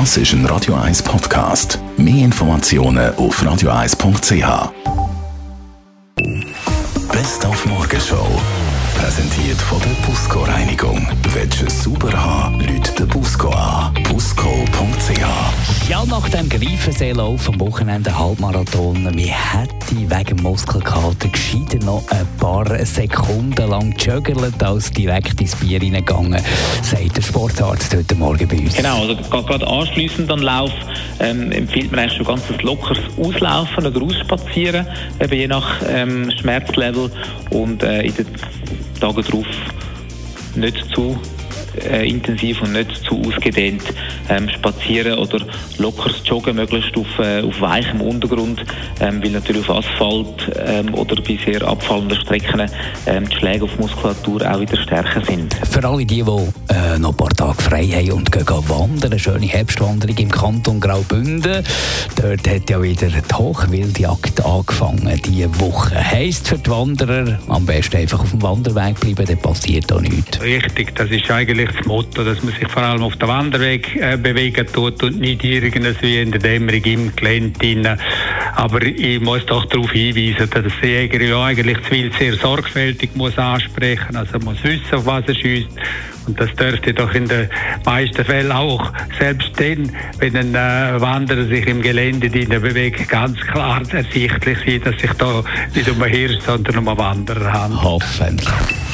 Das ist ein Radio 1 Podcast. Mehr Informationen auf radio1.ch. Best auf Morgenshow. Präsentiert von der Busco Reinigung. Willst du es haben, Leute den Busco an. Ja, nach dem Greifenseelauf am Wochenende Halbmarathon, wir hätten wegen Muskelkater gescheiter noch ein paar Sekunden lang gejuggelt, als direkt ins Bier reingegangen, sagt der Sportarzt heute Morgen bei uns. Genau, also gerade anschliessend an Lauf ähm, empfiehlt man eigentlich schon ganz lockeres Auslaufen oder Ausspazieren, eben je nach ähm, Schmerzlevel und äh, in den Tagen darauf nicht zu äh, intensiv und nicht zu ausgedehnt ähm, spazieren oder lockeres Joggen, möglichst auf, äh, auf weichem Untergrund, ähm, weil natürlich auf Asphalt ähm, oder bei sehr abfallenden Strecken ähm, die Schläge auf die Muskulatur auch wieder stärker sind. Für alle die, die äh, noch ein paar Tage frei haben und gehen wandern, eine schöne Herbstwanderung im Kanton Graubünden, dort hat ja wieder die Hochwildjagd angefangen diese Woche. Heisst für die Wanderer, am besten einfach auf dem Wanderweg bleiben, dann passiert auch nichts. Richtig, das ist eigentlich das Motto, dass man sich vor allem auf dem Wanderweg äh, bewegen tut und nicht irgendwie in der Dämmerung im Gelände drin. Aber ich muss doch darauf hinweisen, dass der Jäger ja eigentlich das Wild sehr sorgfältig muss ansprechen Also man muss wissen, auf was er schießt. Und das dürfte doch in den meisten Fällen auch, selbst dann, wenn ein äh, Wanderer sich im Gelände bewegt, ganz klar ersichtlich sein, dass sich da nicht um einen Hirsch, sondern um einen Wanderer handelt. Hoffentlich.